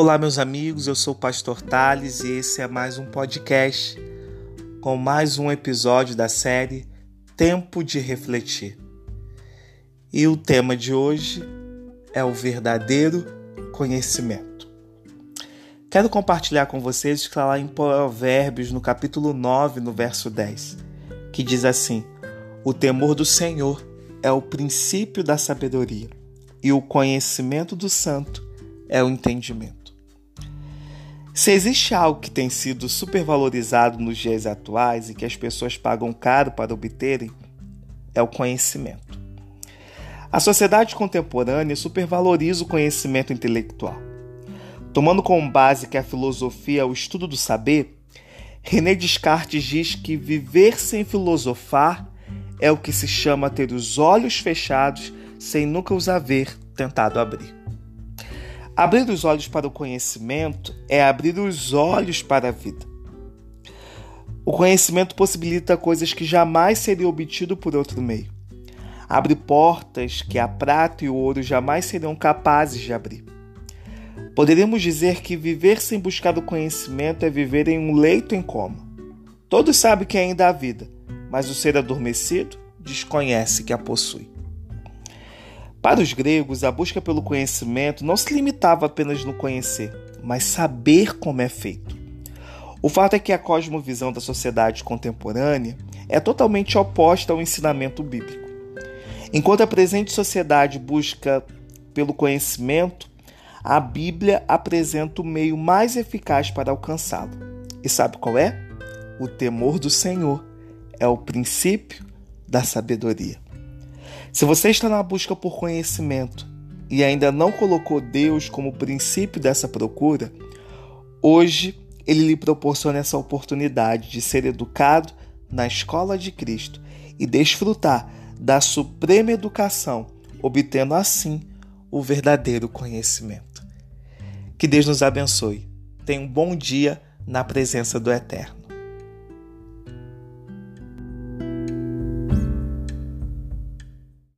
Olá, meus amigos, eu sou o Pastor Tales e esse é mais um podcast com mais um episódio da série Tempo de Refletir. E o tema de hoje é o verdadeiro conhecimento. Quero compartilhar com vocês que está lá em Provérbios, no capítulo 9, no verso 10, que diz assim: O temor do Senhor é o princípio da sabedoria, e o conhecimento do santo é o entendimento. Se existe algo que tem sido supervalorizado nos dias atuais e que as pessoas pagam caro para obterem, é o conhecimento. A sociedade contemporânea supervaloriza o conhecimento intelectual. Tomando como base que a filosofia é o estudo do saber, René Descartes diz que viver sem filosofar é o que se chama ter os olhos fechados sem nunca os haver tentado abrir. Abrir os olhos para o conhecimento é abrir os olhos para a vida. O conhecimento possibilita coisas que jamais seriam obtidas por outro meio. Abre portas que a prata e o ouro jamais seriam capazes de abrir. Poderíamos dizer que viver sem buscar o conhecimento é viver em um leito em coma. Todos sabem que ainda há vida, mas o ser adormecido desconhece que a possui. Para os gregos, a busca pelo conhecimento não se limitava apenas no conhecer, mas saber como é feito. O fato é que a cosmovisão da sociedade contemporânea é totalmente oposta ao ensinamento bíblico. Enquanto a presente sociedade busca pelo conhecimento, a Bíblia apresenta o meio mais eficaz para alcançá-lo. E sabe qual é? O temor do Senhor é o princípio da sabedoria. Se você está na busca por conhecimento e ainda não colocou Deus como princípio dessa procura, hoje ele lhe proporciona essa oportunidade de ser educado na escola de Cristo e desfrutar da suprema educação, obtendo assim o verdadeiro conhecimento. Que Deus nos abençoe. Tenha um bom dia na presença do Eterno.